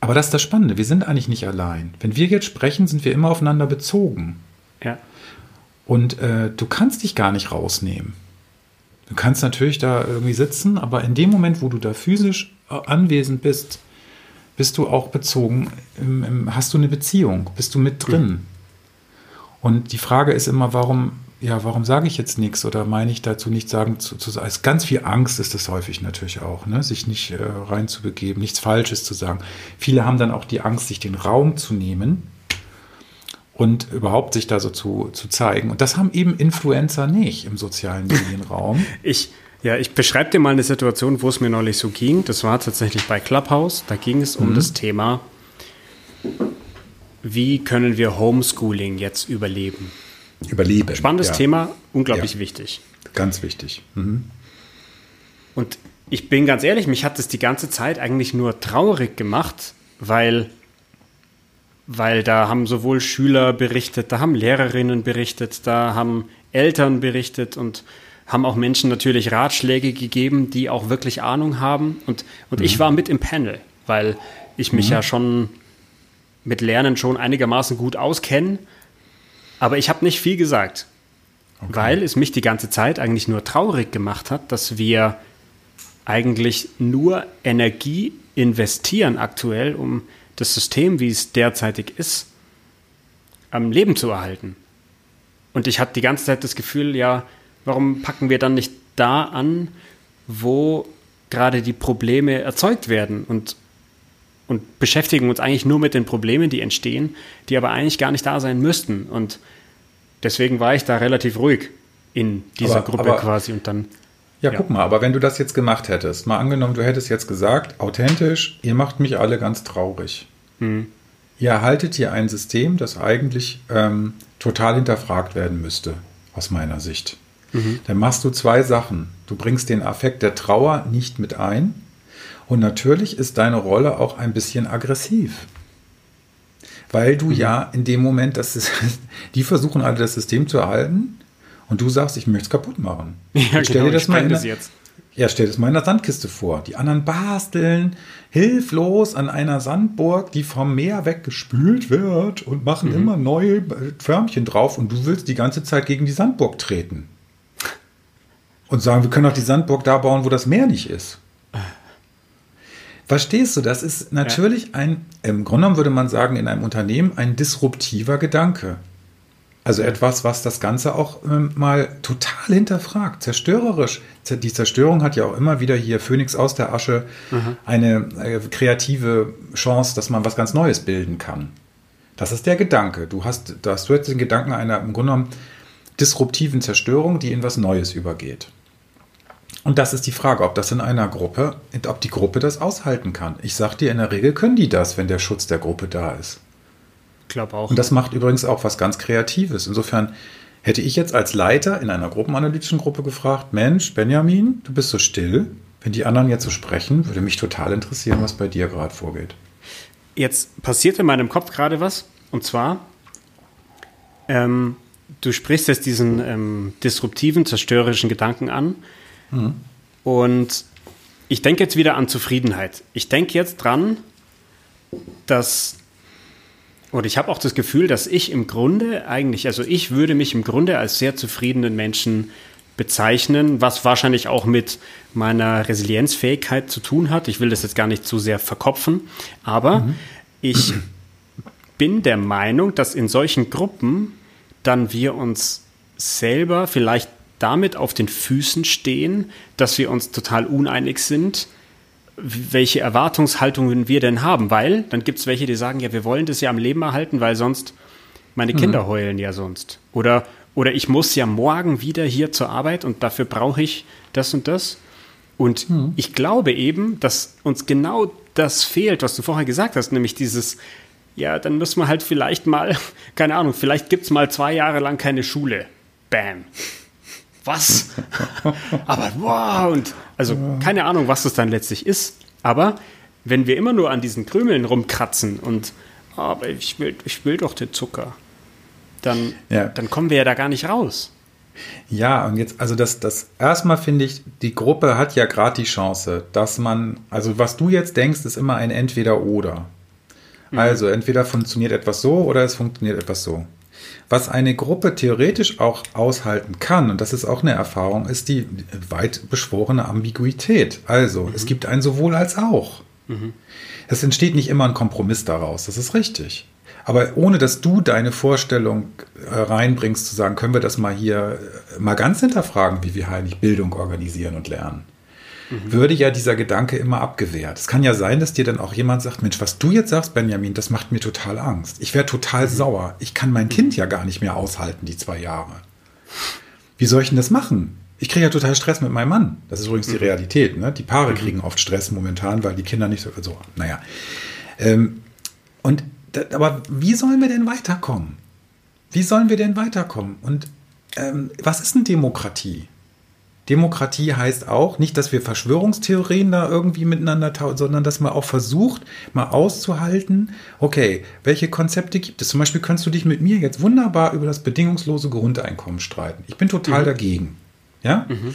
S2: Aber das ist das Spannende. Wir sind eigentlich nicht allein. Wenn wir jetzt sprechen, sind wir immer aufeinander bezogen.
S1: Ja.
S2: Und äh, du kannst dich gar nicht rausnehmen. Du kannst natürlich da irgendwie sitzen, aber in dem Moment, wo du da physisch äh, anwesend bist, bist du auch bezogen, im, im, hast du eine Beziehung, bist du mit drin. Mhm. Und die Frage ist immer, warum, ja, warum sage ich jetzt nichts oder meine ich dazu nicht sagen zu, zu sagen? Ganz viel Angst ist das häufig natürlich auch, ne? sich nicht äh, reinzubegeben, nichts Falsches zu sagen. Viele haben dann auch die Angst, sich den Raum zu nehmen und überhaupt sich da so zu, zu zeigen. Und das haben eben Influencer nicht im sozialen <laughs> Medienraum.
S1: ich, ja, ich beschreibe dir mal eine Situation, wo es mir neulich so ging. Das war tatsächlich bei Clubhouse. Da ging es um mhm. das Thema, wie können wir Homeschooling jetzt überleben?
S2: Überleben.
S1: Spannendes ja. Thema, unglaublich ja. wichtig.
S2: Ganz wichtig. Mhm.
S1: Und ich bin ganz ehrlich, mich hat das die ganze Zeit eigentlich nur traurig gemacht, weil weil da haben sowohl Schüler berichtet, da haben Lehrerinnen berichtet, da haben Eltern berichtet und haben auch Menschen natürlich Ratschläge gegeben, die auch wirklich Ahnung haben. Und, und mhm. ich war mit im Panel, weil ich mich mhm. ja schon mit Lernen schon einigermaßen gut auskenne. Aber ich habe nicht viel gesagt, okay. weil es mich die ganze Zeit eigentlich nur traurig gemacht hat, dass wir eigentlich nur Energie investieren aktuell, um das System, wie es derzeitig ist, am Leben zu erhalten. Und ich hatte die ganze Zeit das Gefühl, ja, warum packen wir dann nicht da an, wo gerade die Probleme erzeugt werden und, und beschäftigen uns eigentlich nur mit den Problemen, die entstehen, die aber eigentlich gar nicht da sein müssten. Und deswegen war ich da relativ ruhig in dieser aber, Gruppe aber, quasi und dann.
S2: Ja, ja, guck mal, aber wenn du das jetzt gemacht hättest, mal angenommen, du hättest jetzt gesagt, authentisch, ihr macht mich alle ganz traurig. Mhm. Ihr erhaltet hier ein System, das eigentlich ähm, total hinterfragt werden müsste, aus meiner Sicht. Mhm. Dann machst du zwei Sachen. Du bringst den Affekt der Trauer nicht mit ein und natürlich ist deine Rolle auch ein bisschen aggressiv. Weil du mhm. ja in dem Moment, das ist, <laughs> die versuchen alle das System zu erhalten und du sagst, ich möchte es kaputt machen. <laughs>
S1: Ja, ich stell genau, dir das mal in, jetzt.
S2: Ja, stell es mal in der Sandkiste vor. Die anderen basteln hilflos an einer Sandburg, die vom Meer weggespült wird und machen mhm. immer neue Förmchen drauf und du willst die ganze Zeit gegen die Sandburg treten. Und sagen, wir können auch die Sandburg da bauen, wo das Meer nicht ist. Verstehst du, das ist natürlich ja. ein, im Grunde genommen würde man sagen, in einem Unternehmen ein disruptiver Gedanke. Also etwas, was das Ganze auch ähm, mal total hinterfragt, zerstörerisch. Die Zerstörung hat ja auch immer wieder hier Phönix aus der Asche mhm. eine äh, kreative Chance, dass man was ganz Neues bilden kann. Das ist der Gedanke. Du hast, du hast jetzt den Gedanken einer im Grunde genommen disruptiven Zerstörung, die in was Neues übergeht. Und das ist die Frage, ob das in einer Gruppe, ob die Gruppe das aushalten kann. Ich sag dir, in der Regel können die das, wenn der Schutz der Gruppe da ist
S1: glaube auch.
S2: Und das macht übrigens auch was ganz Kreatives. Insofern hätte ich jetzt als Leiter in einer gruppenanalytischen Gruppe gefragt, Mensch, Benjamin, du bist so still. Wenn die anderen jetzt so sprechen, würde mich total interessieren, was bei dir gerade vorgeht.
S1: Jetzt passiert in meinem Kopf gerade was. Und zwar, ähm, du sprichst jetzt diesen ähm, disruptiven, zerstörerischen Gedanken an. Mhm. Und ich denke jetzt wieder an Zufriedenheit. Ich denke jetzt dran, dass und ich habe auch das Gefühl, dass ich im Grunde eigentlich, also ich würde mich im Grunde als sehr zufriedenen Menschen bezeichnen, was wahrscheinlich auch mit meiner Resilienzfähigkeit zu tun hat. Ich will das jetzt gar nicht zu sehr verkopfen, aber mhm. ich bin der Meinung, dass in solchen Gruppen dann wir uns selber vielleicht damit auf den Füßen stehen, dass wir uns total uneinig sind welche Erwartungshaltungen wir denn haben, weil dann gibt es welche, die sagen, ja, wir wollen das ja am Leben erhalten, weil sonst meine mhm. Kinder heulen ja sonst. Oder, oder ich muss ja morgen wieder hier zur Arbeit und dafür brauche ich das und das. Und mhm. ich glaube eben, dass uns genau das fehlt, was du vorher gesagt hast, nämlich dieses, ja, dann müssen wir halt vielleicht mal, <laughs> keine Ahnung, vielleicht gibt es mal zwei Jahre lang keine Schule. Bam was? <laughs> aber wow, und also keine Ahnung, was das dann letztlich ist. Aber wenn wir immer nur an diesen Krümeln rumkratzen und oh, aber ich will, ich will doch den Zucker, dann, ja. dann kommen wir ja da gar nicht raus.
S2: Ja, und jetzt, also das, das erstmal finde ich, die Gruppe hat ja gerade die Chance, dass man, also was du jetzt denkst, ist immer ein Entweder-Oder. Mhm. Also entweder funktioniert etwas so oder es funktioniert etwas so. Was eine Gruppe theoretisch auch aushalten kann, und das ist auch eine Erfahrung, ist die weit beschworene Ambiguität. Also, mhm. es gibt ein sowohl als auch. Mhm. Es entsteht nicht immer ein Kompromiss daraus, das ist richtig. Aber ohne dass du deine Vorstellung äh, reinbringst, zu sagen, können wir das mal hier äh, mal ganz hinterfragen, wie wir eigentlich Bildung organisieren und lernen mhm. würde ja dieser Gedanke immer abgewehrt. Es kann ja sein, dass dir dann auch jemand sagt, Mensch, was du jetzt sagst, Benjamin, das macht mir total Angst. Ich wäre total mhm. sauer. Ich kann mein Kind ja gar nicht mehr aushalten, die zwei Jahre. Wie soll ich denn das machen? Ich kriege ja total Stress mit meinem Mann. Das ist übrigens die mhm. Realität. Ne? Die Paare mhm. kriegen oft Stress momentan, weil die Kinder nicht so. so naja. Ähm, und aber wie sollen wir denn weiterkommen? Wie sollen wir denn weiterkommen? Und ähm, was ist eine Demokratie? Demokratie heißt auch nicht, dass wir Verschwörungstheorien da irgendwie miteinander tauschen, sondern dass man auch versucht, mal auszuhalten, okay, welche Konzepte gibt es? Zum Beispiel kannst du dich mit mir jetzt wunderbar über das bedingungslose Grundeinkommen streiten. Ich bin total mhm. dagegen. Ja? Mhm.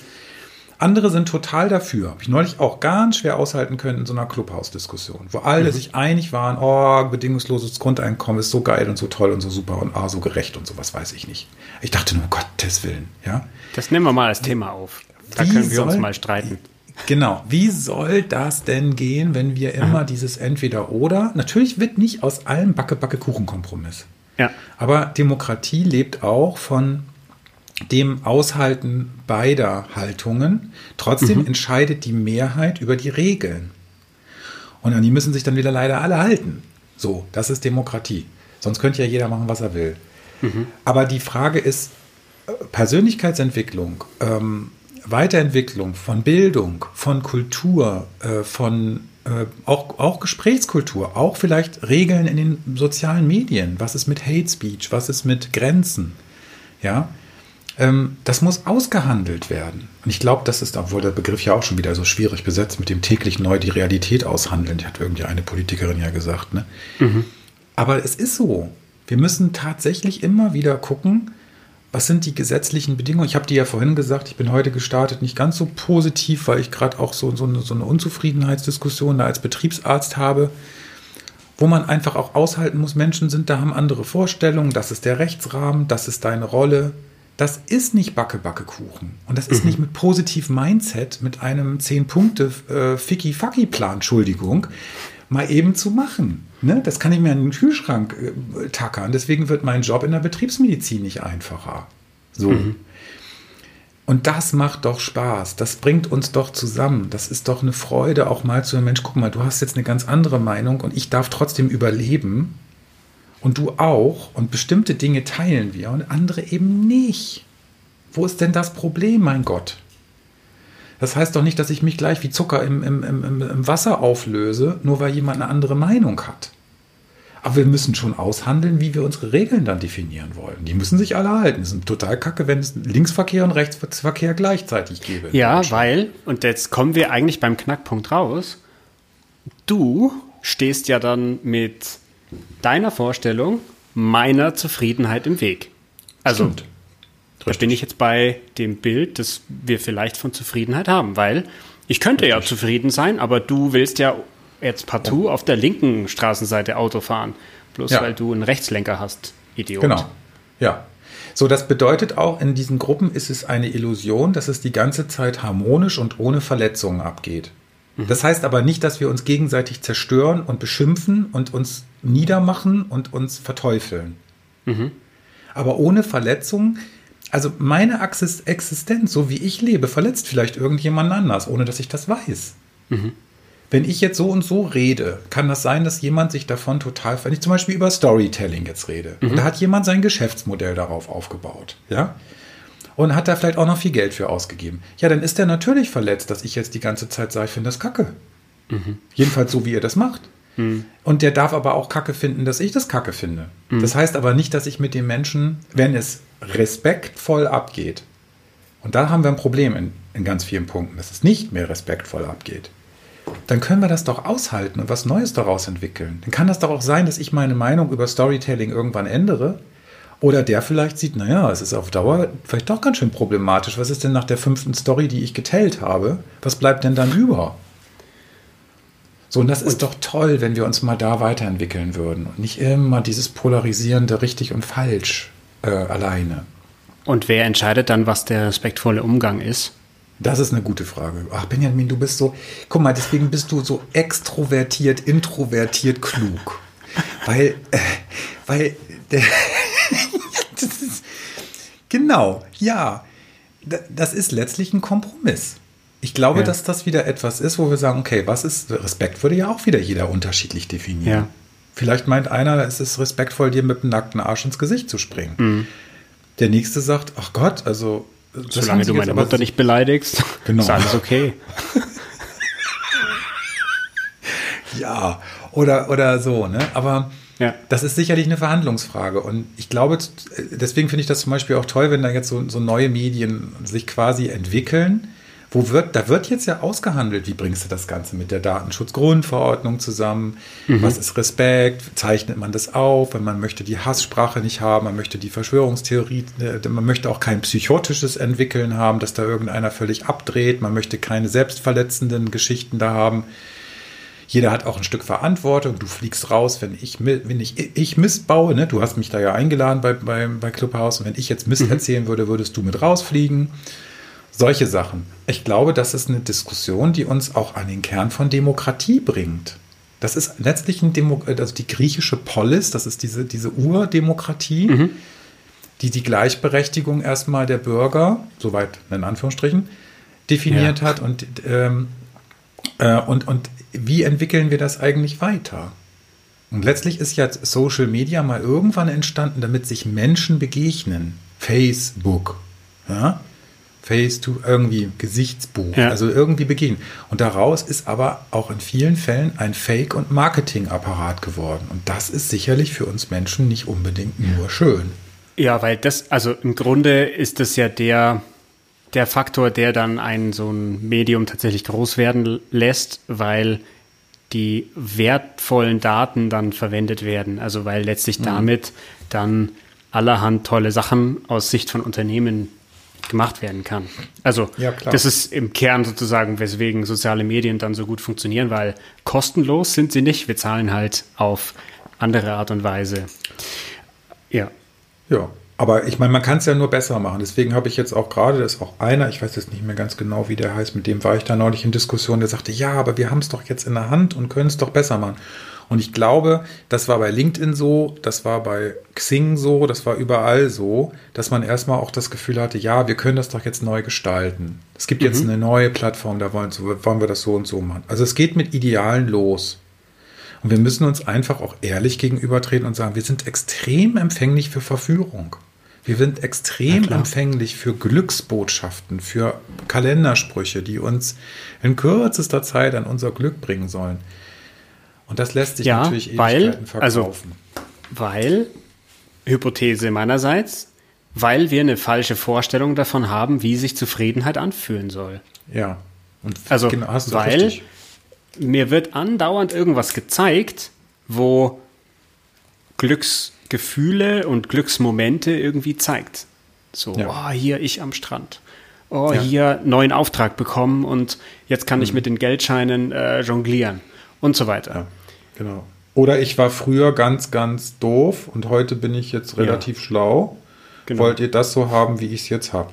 S2: Andere sind total dafür. Habe ich neulich auch ganz schwer aushalten können in so einer Clubhouse-Diskussion, wo alle mhm. sich einig waren, oh, bedingungsloses Grundeinkommen ist so geil und so toll und so super und ah, so gerecht und sowas weiß ich nicht. Ich dachte nur, um Gottes Willen, ja.
S1: Das nehmen wir mal als Thema auf. Da Wie können wir soll, uns mal streiten.
S2: Genau. Wie soll das denn gehen, wenn wir immer Aha. dieses Entweder-Oder? Natürlich wird nicht aus allem Backe-Backe-Kuchen-Kompromiss. Ja. Aber Demokratie lebt auch von dem Aushalten beider Haltungen. Trotzdem mhm. entscheidet die Mehrheit über die Regeln. Und an die müssen sich dann wieder leider alle halten. So, das ist Demokratie. Sonst könnte ja jeder machen, was er will. Mhm. Aber die Frage ist, äh, Persönlichkeitsentwicklung, ähm, Weiterentwicklung von Bildung, von Kultur, äh, von äh, auch, auch Gesprächskultur, auch vielleicht Regeln in den sozialen Medien. Was ist mit Hate Speech? Was ist mit Grenzen? Ja, das muss ausgehandelt werden. Und ich glaube, das ist, obwohl der Begriff ja auch schon wieder so schwierig besetzt, mit dem täglich neu die Realität aushandeln, hat irgendwie eine Politikerin ja gesagt. Ne? Mhm. Aber es ist so. Wir müssen tatsächlich immer wieder gucken, was sind die gesetzlichen Bedingungen? Ich habe dir ja vorhin gesagt, ich bin heute gestartet, nicht ganz so positiv, weil ich gerade auch so, so, eine, so eine Unzufriedenheitsdiskussion da als Betriebsarzt habe, wo man einfach auch aushalten muss, Menschen sind da, haben andere Vorstellungen, das ist der Rechtsrahmen, das ist deine Rolle, das ist nicht Backe-Backe-Kuchen. Und das ist mhm. nicht mit positivem Mindset, mit einem 10-Punkte-Ficky-Fucky-Plan, äh, Entschuldigung, mal eben zu machen. Ne? Das kann ich mir in den Kühlschrank äh, tackern. Deswegen wird mein Job in der Betriebsmedizin nicht einfacher. So. Mhm. Und das macht doch Spaß. Das bringt uns doch zusammen. Das ist doch eine Freude, auch mal zu einem Mensch, guck mal, du hast jetzt eine ganz andere Meinung und ich darf trotzdem überleben und du auch und bestimmte Dinge teilen wir und andere eben nicht. Wo ist denn das Problem, mein Gott? Das heißt doch nicht, dass ich mich gleich wie Zucker im, im, im, im Wasser auflöse, nur weil jemand eine andere Meinung hat. Aber wir müssen schon aushandeln, wie wir unsere Regeln dann definieren wollen. Die müssen sich alle halten. Es ist total kacke, wenn es Linksverkehr und Rechtsverkehr gleichzeitig gäbe.
S1: Ja, weil, und jetzt kommen wir eigentlich beim Knackpunkt raus, du stehst ja dann mit deiner Vorstellung meiner Zufriedenheit im Weg. Also, Stimmt. da bin ich jetzt bei dem Bild, das wir vielleicht von Zufriedenheit haben, weil ich könnte Richtig. ja zufrieden sein, aber du willst ja jetzt partout auf der linken Straßenseite Auto fahren, bloß ja. weil du einen Rechtslenker hast, Idiot.
S2: Genau. Ja. So, das bedeutet auch, in diesen Gruppen ist es eine Illusion, dass es die ganze Zeit harmonisch und ohne Verletzungen abgeht. Mhm. Das heißt aber nicht, dass wir uns gegenseitig zerstören und beschimpfen und uns niedermachen und uns verteufeln. Mhm. Aber ohne Verletzung, also meine Existenz, so wie ich lebe, verletzt vielleicht irgendjemand anders, ohne dass ich das weiß. Mhm. Wenn ich jetzt so und so rede, kann das sein, dass jemand sich davon total, wenn ich zum Beispiel über Storytelling jetzt rede, mhm. da hat jemand sein Geschäftsmodell darauf aufgebaut, ja, und hat da vielleicht auch noch viel Geld für ausgegeben. Ja, dann ist er natürlich verletzt, dass ich jetzt die ganze Zeit sage, ich finde das kacke. Mhm. Jedenfalls so, wie ihr das macht. Mhm. Und der darf aber auch Kacke finden, dass ich das Kacke finde. Mhm. Das heißt aber nicht, dass ich mit dem Menschen, wenn es respektvoll abgeht, und da haben wir ein Problem in, in ganz vielen Punkten, dass es nicht mehr respektvoll abgeht, dann können wir das doch aushalten und was Neues daraus entwickeln. Dann kann das doch auch sein, dass ich meine Meinung über Storytelling irgendwann ändere. Oder der vielleicht sieht, naja, es ist auf Dauer vielleicht doch ganz schön problematisch. Was ist denn nach der fünften Story, die ich geteilt habe? Was bleibt denn dann über? So, und das ist doch toll, wenn wir uns mal da weiterentwickeln würden und nicht immer dieses polarisierende richtig und falsch. äh, alleine.
S1: Und wer entscheidet dann, was der respektvolle Umgang ist?
S2: Das ist eine gute Frage. Ach, Benjamin, du bist so, guck mal, deswegen bist du so extrovertiert, introvertiert klug. <laughs> weil, äh, weil, der, genau, ja, das ist letztlich ein Kompromiss. Ich glaube, ja. dass das wieder etwas ist, wo wir sagen, okay, was ist, Respekt würde ja auch wieder jeder unterschiedlich definieren. Ja. Vielleicht meint einer, es ist respektvoll, dir mit dem nackten Arsch ins Gesicht zu springen. Mhm. Der nächste sagt, ach Gott, also
S1: Solange du meine Mutter nicht beleidigst, <laughs> genau. ist alles okay. <laughs>
S2: ja, oder, oder so, ne? Aber ja. das ist sicherlich eine Verhandlungsfrage. Und ich glaube, deswegen finde ich das zum Beispiel auch toll, wenn da jetzt so, so neue Medien sich quasi entwickeln, wo wird, da wird jetzt ja ausgehandelt, wie bringst du das Ganze mit der Datenschutzgrundverordnung zusammen? Mhm. Was ist Respekt? Zeichnet man das auf? Wenn man möchte die Hasssprache nicht haben, man möchte die Verschwörungstheorie, äh, man möchte auch kein psychotisches Entwickeln haben, dass da irgendeiner völlig abdreht, man möchte keine selbstverletzenden Geschichten da haben. Jeder hat auch ein Stück Verantwortung. Du fliegst raus, wenn ich, wenn ich, ich Mist baue. Ne? Du hast mich da ja eingeladen bei, bei, bei Clubhouse. Und wenn ich jetzt Mist mhm. erzählen würde, würdest du mit rausfliegen. Solche Sachen. Ich glaube, das ist eine Diskussion, die uns auch an den Kern von Demokratie bringt. Das ist letztlich ein Demo also die griechische Polis, das ist diese, diese Urdemokratie, mhm. die die Gleichberechtigung erstmal der Bürger, soweit in Anführungsstrichen, definiert ja. hat. Und, ähm, äh, und, und wie entwickeln wir das eigentlich weiter? Und letztlich ist ja Social Media mal irgendwann entstanden, damit sich Menschen begegnen. Facebook. Ja? Face to irgendwie Gesichtsbuch, ja. also irgendwie begehen. Und daraus ist aber auch in vielen Fällen ein Fake- und Marketingapparat geworden. Und das ist sicherlich für uns Menschen nicht unbedingt nur schön.
S1: Ja, weil das, also im Grunde ist das ja der, der Faktor, der dann ein so ein Medium tatsächlich groß werden lässt, weil die wertvollen Daten dann verwendet werden. Also weil letztlich mhm. damit dann allerhand tolle Sachen aus Sicht von Unternehmen gemacht werden kann. Also ja, das ist im Kern sozusagen, weswegen soziale Medien dann so gut funktionieren, weil kostenlos sind sie nicht. Wir zahlen halt auf andere Art und Weise.
S2: Ja. Ja, aber ich meine, man kann es ja nur besser machen. Deswegen habe ich jetzt auch gerade, das ist auch einer, ich weiß jetzt nicht mehr ganz genau, wie der heißt, mit dem war ich da neulich in Diskussion, der sagte, ja, aber wir haben es doch jetzt in der Hand und können es doch besser machen. Und ich glaube, das war bei LinkedIn so, das war bei Xing so, das war überall so, dass man erstmal auch das Gefühl hatte, ja, wir können das doch jetzt neu gestalten. Es gibt mhm. jetzt eine neue Plattform, da wollen, wollen wir das so und so machen. Also es geht mit Idealen los. Und wir müssen uns einfach auch ehrlich gegenübertreten und sagen, wir sind extrem empfänglich für Verführung. Wir sind extrem empfänglich für Glücksbotschaften, für Kalendersprüche, die uns in kürzester Zeit an unser Glück bringen sollen. Und das lässt sich
S1: ja, natürlich weil, also, verkaufen. Also, weil, Hypothese meinerseits, weil wir eine falsche Vorstellung davon haben, wie sich Zufriedenheit anfühlen soll.
S2: Ja.
S1: Und also, genau, weil richtig. Mir wird andauernd irgendwas gezeigt, wo Glücksgefühle und Glücksmomente irgendwie zeigt. So, ja. oh, hier ich am Strand. Oh, ja. hier neuen Auftrag bekommen und jetzt kann mhm. ich mit den Geldscheinen äh, jonglieren und so weiter. Ja.
S2: Genau. Oder ich war früher ganz, ganz doof und heute bin ich jetzt relativ schlau. Genau. Wollt ihr das so haben, wie ich es jetzt habe?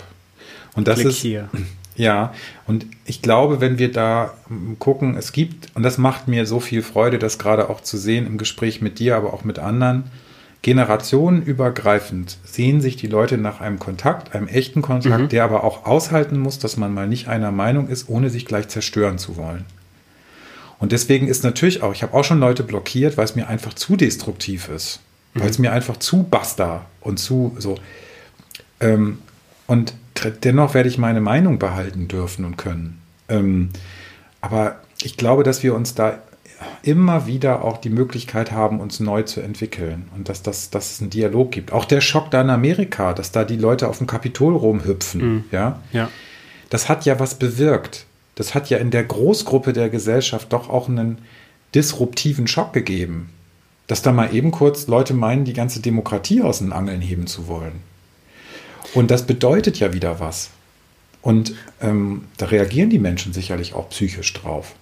S2: Und das Klick ist hier. Ja, und ich glaube, wenn wir da gucken, es gibt, und das macht mir so viel Freude, das gerade auch zu sehen im Gespräch mit dir, aber auch mit anderen, generationenübergreifend sehen sich die Leute nach einem Kontakt, einem echten Kontakt, mhm. der aber auch aushalten muss, dass man mal nicht einer Meinung ist, ohne sich gleich zerstören zu wollen. Und deswegen ist natürlich auch, ich habe auch schon Leute blockiert, weil es mir einfach zu destruktiv ist. Mhm. Weil es mir einfach zu basta und zu so. Ähm, und dennoch werde ich meine Meinung behalten dürfen und können. Ähm, aber ich glaube, dass wir uns da immer wieder auch die Möglichkeit haben, uns neu zu entwickeln und dass, das, dass es einen Dialog gibt. Auch der Schock da in Amerika, dass da die Leute auf dem Kapitol rumhüpfen, mhm. ja?
S1: ja,
S2: das hat ja was bewirkt das hat ja in der Großgruppe der Gesellschaft doch auch einen disruptiven Schock gegeben. Dass da mal eben kurz Leute meinen, die ganze Demokratie aus den Angeln heben zu wollen. Und das bedeutet ja wieder was. Und ähm, da reagieren die Menschen sicherlich auch psychisch drauf.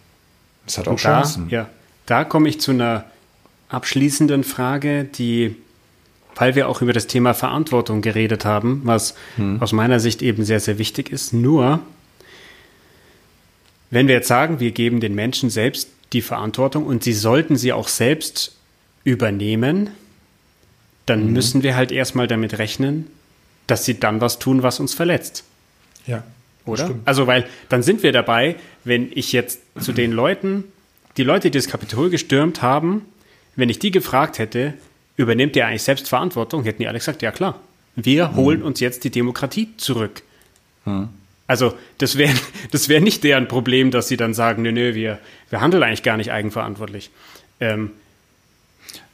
S2: Das hat auch
S1: Chancen. ja, da komme ich zu einer abschließenden Frage, die weil wir auch über das Thema Verantwortung geredet haben, was hm. aus meiner Sicht eben sehr, sehr wichtig ist. Nur, wenn wir jetzt sagen, wir geben den Menschen selbst die Verantwortung und sie sollten sie auch selbst übernehmen, dann mhm. müssen wir halt erstmal damit rechnen, dass sie dann was tun, was uns verletzt.
S2: Ja.
S1: Oder? Stimmt. Also, weil dann sind wir dabei, wenn ich jetzt zu den Leuten, die Leute, die das Kapitol gestürmt haben, wenn ich die gefragt hätte, übernehmt ihr eigentlich selbst Verantwortung, hätten die alle gesagt, ja klar, wir mhm. holen uns jetzt die Demokratie zurück. Mhm. Also das wäre <laughs> das wär nicht deren Problem, dass sie dann sagen, nö, nö, wir, wir handeln eigentlich gar nicht eigenverantwortlich. Ähm,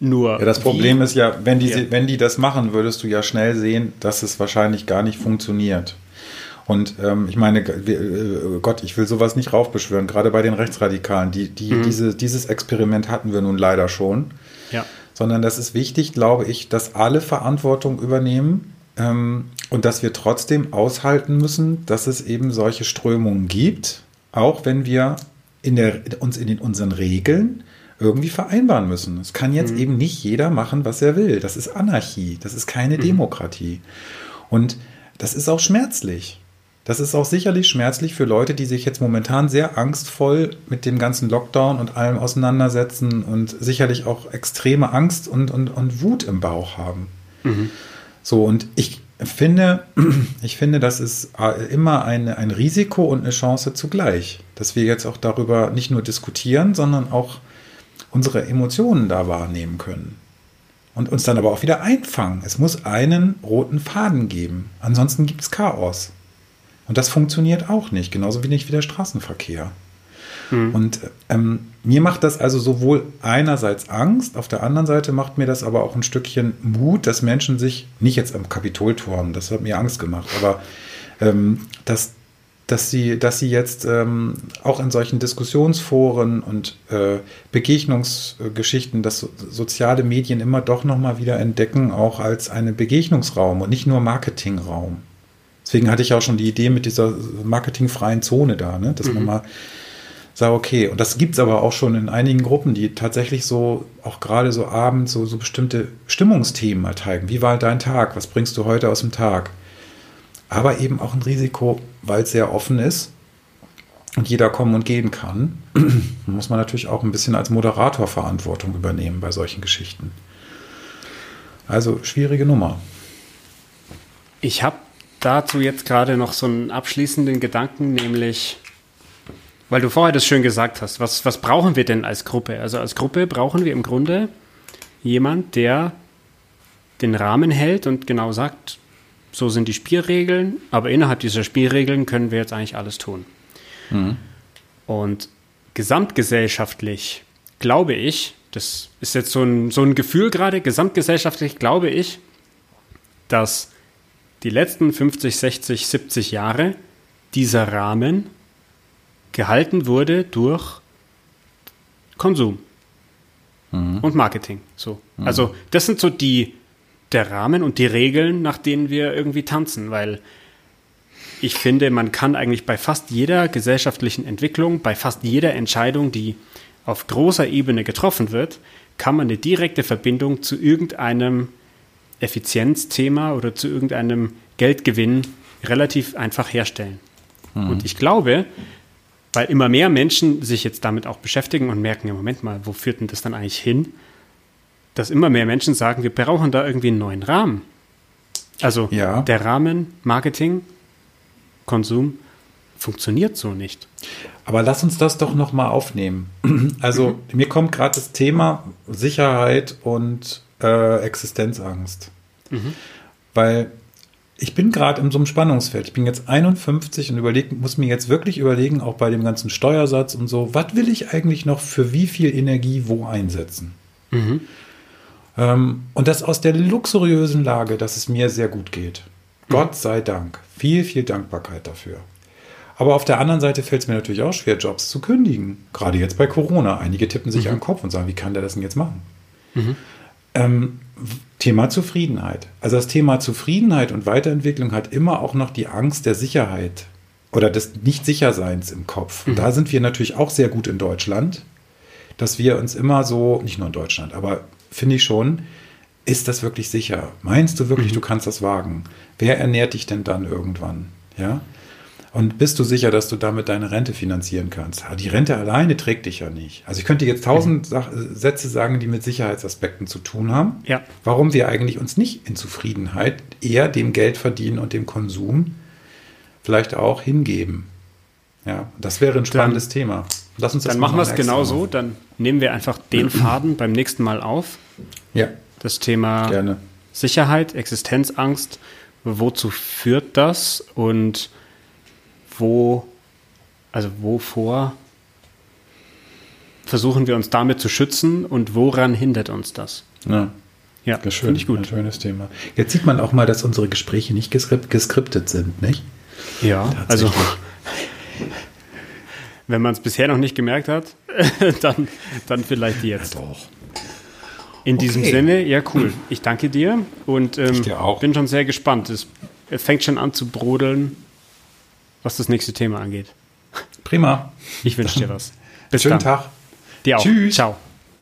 S1: nur
S2: ja, das Problem ist ja wenn, die, ja. wenn die das machen, würdest du ja schnell sehen, dass es wahrscheinlich gar nicht funktioniert. Und ähm, ich meine, äh, Gott, ich will sowas nicht raufbeschwören, gerade bei den Rechtsradikalen. Die, die, mhm. diese, dieses Experiment hatten wir nun leider schon.
S1: Ja.
S2: Sondern das ist wichtig, glaube ich, dass alle Verantwortung übernehmen ähm, und dass wir trotzdem aushalten müssen, dass es eben solche Strömungen gibt, auch wenn wir in der, uns in den, unseren Regeln irgendwie vereinbaren müssen. Es kann jetzt mhm. eben nicht jeder machen, was er will. Das ist Anarchie, das ist keine mhm. Demokratie. Und das ist auch schmerzlich. Das ist auch sicherlich schmerzlich für Leute, die sich jetzt momentan sehr angstvoll mit dem ganzen Lockdown und allem auseinandersetzen und sicherlich auch extreme Angst und, und, und Wut im Bauch haben. Mhm. So, und ich finde, <clears throat> ich finde, das ist immer eine, ein Risiko und eine Chance zugleich, dass wir jetzt auch darüber nicht nur diskutieren, sondern auch unsere Emotionen da wahrnehmen können. Und uns dann aber auch wieder einfangen. Es muss einen roten Faden geben. Ansonsten gibt es Chaos. Und das funktioniert auch nicht, genauso wenig wie der Straßenverkehr. Mhm. Und ähm, mir macht das also sowohl einerseits Angst, auf der anderen Seite macht mir das aber auch ein Stückchen Mut, dass Menschen sich, nicht jetzt am Kapitolturm, das hat mir Angst gemacht, aber ähm, dass, dass, sie, dass sie jetzt ähm, auch in solchen Diskussionsforen und äh, Begegnungsgeschichten, dass so, soziale Medien immer doch nochmal wieder entdecken, auch als einen Begegnungsraum und nicht nur Marketingraum. Deswegen hatte ich auch schon die Idee mit dieser marketingfreien Zone da, ne? dass mhm. man mal sagt, okay, und das gibt es aber auch schon in einigen Gruppen, die tatsächlich so, auch gerade so abends, so, so bestimmte Stimmungsthemen mal teilen. Wie war dein Tag? Was bringst du heute aus dem Tag? Aber eben auch ein Risiko, weil es sehr offen ist und jeder kommen und gehen kann, <clears throat> muss man natürlich auch ein bisschen als Moderator Verantwortung übernehmen bei solchen Geschichten. Also schwierige Nummer.
S1: Ich habe dazu jetzt gerade noch so einen abschließenden Gedanken, nämlich, weil du vorher das schön gesagt hast, was, was brauchen wir denn als Gruppe? Also als Gruppe brauchen wir im Grunde jemand, der den Rahmen hält und genau sagt, so sind die Spielregeln, aber innerhalb dieser Spielregeln können wir jetzt eigentlich alles tun. Mhm. Und gesamtgesellschaftlich glaube ich, das ist jetzt so ein, so ein Gefühl gerade, gesamtgesellschaftlich glaube ich, dass die letzten 50, 60, 70 Jahre dieser Rahmen gehalten wurde durch Konsum mhm. und Marketing. So. Mhm. Also das sind so die der Rahmen und die Regeln, nach denen wir irgendwie tanzen, weil ich finde, man kann eigentlich bei fast jeder gesellschaftlichen Entwicklung, bei fast jeder Entscheidung, die auf großer Ebene getroffen wird, kann man eine direkte Verbindung zu irgendeinem Effizienzthema oder zu irgendeinem Geldgewinn relativ einfach herstellen. Mhm. Und ich glaube, weil immer mehr Menschen sich jetzt damit auch beschäftigen und merken, im Moment mal, wo führt denn das dann eigentlich hin? Dass immer mehr Menschen sagen, wir brauchen da irgendwie einen neuen Rahmen. Also ja. der Rahmen Marketing, Konsum funktioniert so nicht.
S2: Aber lass uns das doch noch mal aufnehmen. <clears throat> Also mhm. mir kommt gerade das Thema Sicherheit und äh, Existenzangst. Mhm. Weil ich bin gerade in so einem Spannungsfeld. Ich bin jetzt 51 und überleg, muss mir jetzt wirklich überlegen, auch bei dem ganzen Steuersatz und so, was will ich eigentlich noch für wie viel Energie wo einsetzen? Mhm. Ähm, und das aus der luxuriösen Lage, dass es mir sehr gut geht. Mhm. Gott sei Dank. Viel, viel Dankbarkeit dafür. Aber auf der anderen Seite fällt es mir natürlich auch schwer, Jobs zu kündigen. Gerade jetzt bei Corona. Einige tippen sich mhm. an den Kopf und sagen, wie kann der das denn jetzt machen? Mhm. Ähm, Thema Zufriedenheit. Also das Thema Zufriedenheit und Weiterentwicklung hat immer auch noch die Angst der Sicherheit oder des Nicht-Sicherseins im Kopf. Und mhm. da sind wir natürlich auch sehr gut in Deutschland, dass wir uns immer so, nicht nur in Deutschland, aber finde ich schon, ist das wirklich sicher? Meinst du wirklich, mhm. du kannst das wagen? Wer ernährt dich denn dann irgendwann? Ja? Und bist du sicher, dass du damit deine Rente finanzieren kannst? Die Rente alleine trägt dich ja nicht. Also ich könnte jetzt tausend mhm. Sätze sagen, die mit Sicherheitsaspekten zu tun haben.
S1: Ja.
S2: Warum wir eigentlich uns nicht in Zufriedenheit eher dem Geld verdienen und dem Konsum vielleicht auch hingeben. Ja, das wäre ein spannendes dann, Thema.
S1: Lass uns das dann machen wir es genau so. Dann nehmen wir einfach den <clears throat> Faden beim nächsten Mal auf.
S2: Ja.
S1: Das Thema
S2: Gerne.
S1: Sicherheit, Existenzangst. Wozu führt das und wo, also wovor versuchen wir uns damit zu schützen und woran hindert uns das?
S2: Ja. Ja, finde ich gut. Ein schönes Thema. Jetzt sieht man auch mal, dass unsere Gespräche nicht geskriptet sind, nicht?
S1: Ja, also wenn man es bisher noch nicht gemerkt hat, <laughs> dann, dann vielleicht jetzt.
S2: Ja, doch.
S1: In okay. diesem Sinne, ja cool. Ich danke dir und ähm, bin schon sehr gespannt. Es fängt schon an zu brodeln, was das nächste Thema angeht.
S2: Prima.
S1: Ich wünsche dir was. <laughs>
S2: Bis Schönen dann. Tag.
S1: Dir auch. Tschüss. Ciao.